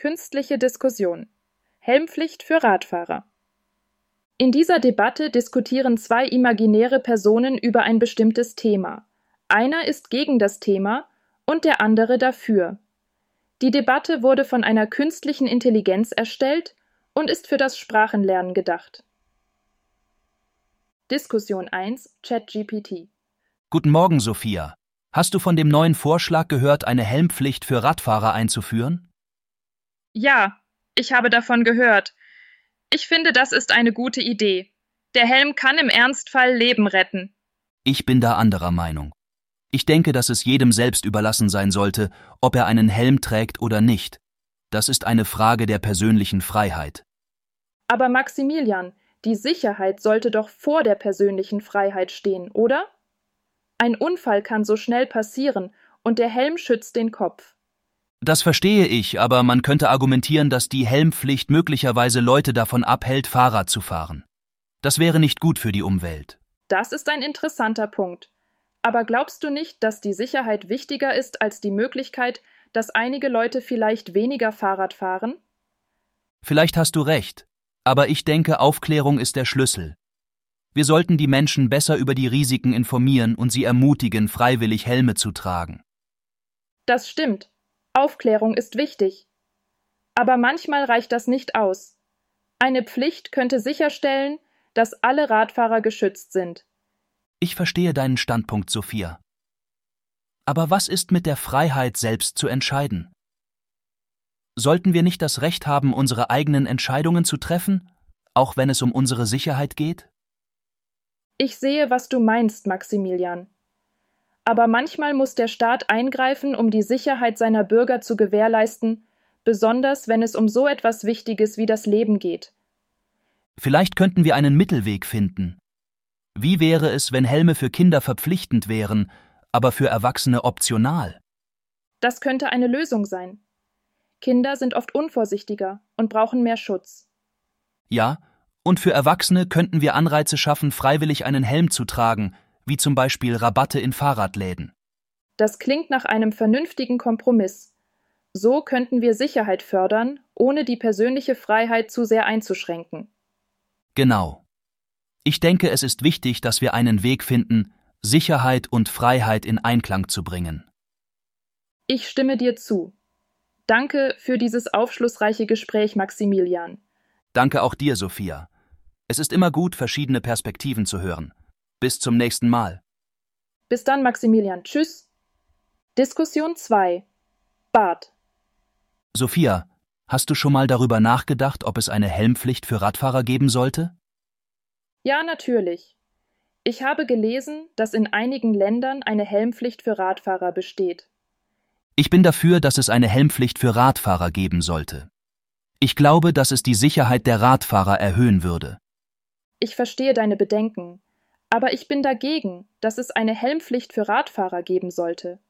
Künstliche Diskussion. Helmpflicht für Radfahrer. In dieser Debatte diskutieren zwei imaginäre Personen über ein bestimmtes Thema. Einer ist gegen das Thema und der andere dafür. Die Debatte wurde von einer künstlichen Intelligenz erstellt und ist für das Sprachenlernen gedacht. Diskussion 1 ChatGPT Guten Morgen, Sophia. Hast du von dem neuen Vorschlag gehört, eine Helmpflicht für Radfahrer einzuführen? Ja, ich habe davon gehört. Ich finde, das ist eine gute Idee. Der Helm kann im Ernstfall Leben retten. Ich bin da anderer Meinung. Ich denke, dass es jedem selbst überlassen sein sollte, ob er einen Helm trägt oder nicht. Das ist eine Frage der persönlichen Freiheit. Aber Maximilian, die Sicherheit sollte doch vor der persönlichen Freiheit stehen, oder? Ein Unfall kann so schnell passieren, und der Helm schützt den Kopf. Das verstehe ich, aber man könnte argumentieren, dass die Helmpflicht möglicherweise Leute davon abhält, Fahrrad zu fahren. Das wäre nicht gut für die Umwelt. Das ist ein interessanter Punkt. Aber glaubst du nicht, dass die Sicherheit wichtiger ist als die Möglichkeit, dass einige Leute vielleicht weniger Fahrrad fahren? Vielleicht hast du recht, aber ich denke, Aufklärung ist der Schlüssel. Wir sollten die Menschen besser über die Risiken informieren und sie ermutigen, freiwillig Helme zu tragen. Das stimmt. Aufklärung ist wichtig. Aber manchmal reicht das nicht aus. Eine Pflicht könnte sicherstellen, dass alle Radfahrer geschützt sind. Ich verstehe deinen Standpunkt, Sophia. Aber was ist mit der Freiheit, selbst zu entscheiden? Sollten wir nicht das Recht haben, unsere eigenen Entscheidungen zu treffen, auch wenn es um unsere Sicherheit geht? Ich sehe, was du meinst, Maximilian. Aber manchmal muss der Staat eingreifen, um die Sicherheit seiner Bürger zu gewährleisten, besonders wenn es um so etwas Wichtiges wie das Leben geht. Vielleicht könnten wir einen Mittelweg finden. Wie wäre es, wenn Helme für Kinder verpflichtend wären, aber für Erwachsene optional? Das könnte eine Lösung sein. Kinder sind oft unvorsichtiger und brauchen mehr Schutz. Ja, und für Erwachsene könnten wir Anreize schaffen, freiwillig einen Helm zu tragen, wie zum Beispiel Rabatte in Fahrradläden. Das klingt nach einem vernünftigen Kompromiss. So könnten wir Sicherheit fördern, ohne die persönliche Freiheit zu sehr einzuschränken. Genau. Ich denke, es ist wichtig, dass wir einen Weg finden, Sicherheit und Freiheit in Einklang zu bringen. Ich stimme dir zu. Danke für dieses aufschlussreiche Gespräch, Maximilian. Danke auch dir, Sophia. Es ist immer gut, verschiedene Perspektiven zu hören. Bis zum nächsten Mal. Bis dann, Maximilian. Tschüss. Diskussion 2. Bart. Sophia, hast du schon mal darüber nachgedacht, ob es eine Helmpflicht für Radfahrer geben sollte? Ja, natürlich. Ich habe gelesen, dass in einigen Ländern eine Helmpflicht für Radfahrer besteht. Ich bin dafür, dass es eine Helmpflicht für Radfahrer geben sollte. Ich glaube, dass es die Sicherheit der Radfahrer erhöhen würde. Ich verstehe deine Bedenken, aber ich bin dagegen, dass es eine Helmpflicht für Radfahrer geben sollte.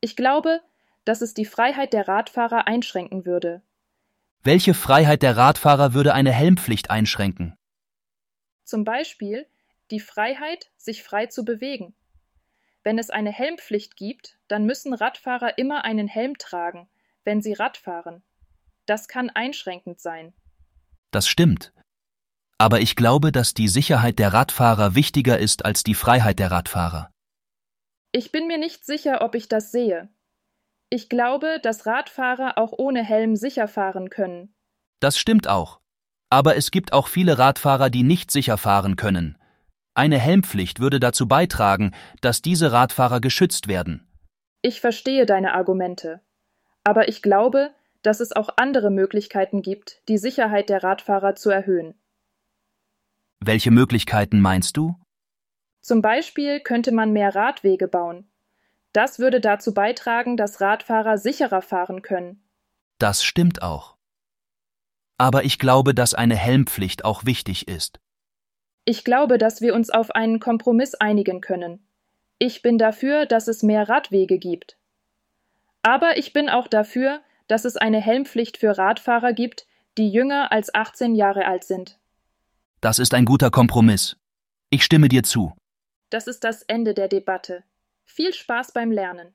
Ich glaube, dass es die Freiheit der Radfahrer einschränken würde. Welche Freiheit der Radfahrer würde eine Helmpflicht einschränken? Zum Beispiel die Freiheit, sich frei zu bewegen. Wenn es eine Helmpflicht gibt, dann müssen Radfahrer immer einen Helm tragen, wenn sie Rad fahren. Das kann einschränkend sein. Das stimmt. Aber ich glaube, dass die Sicherheit der Radfahrer wichtiger ist als die Freiheit der Radfahrer. Ich bin mir nicht sicher, ob ich das sehe. Ich glaube, dass Radfahrer auch ohne Helm sicher fahren können. Das stimmt auch. Aber es gibt auch viele Radfahrer, die nicht sicher fahren können. Eine Helmpflicht würde dazu beitragen, dass diese Radfahrer geschützt werden. Ich verstehe deine Argumente. Aber ich glaube, dass es auch andere Möglichkeiten gibt, die Sicherheit der Radfahrer zu erhöhen. Welche Möglichkeiten meinst du? Zum Beispiel könnte man mehr Radwege bauen. Das würde dazu beitragen, dass Radfahrer sicherer fahren können. Das stimmt auch. Aber ich glaube, dass eine Helmpflicht auch wichtig ist. Ich glaube, dass wir uns auf einen Kompromiss einigen können. Ich bin dafür, dass es mehr Radwege gibt. Aber ich bin auch dafür, dass es eine Helmpflicht für Radfahrer gibt, die jünger als 18 Jahre alt sind. Das ist ein guter Kompromiss. Ich stimme dir zu. Das ist das Ende der Debatte. Viel Spaß beim Lernen.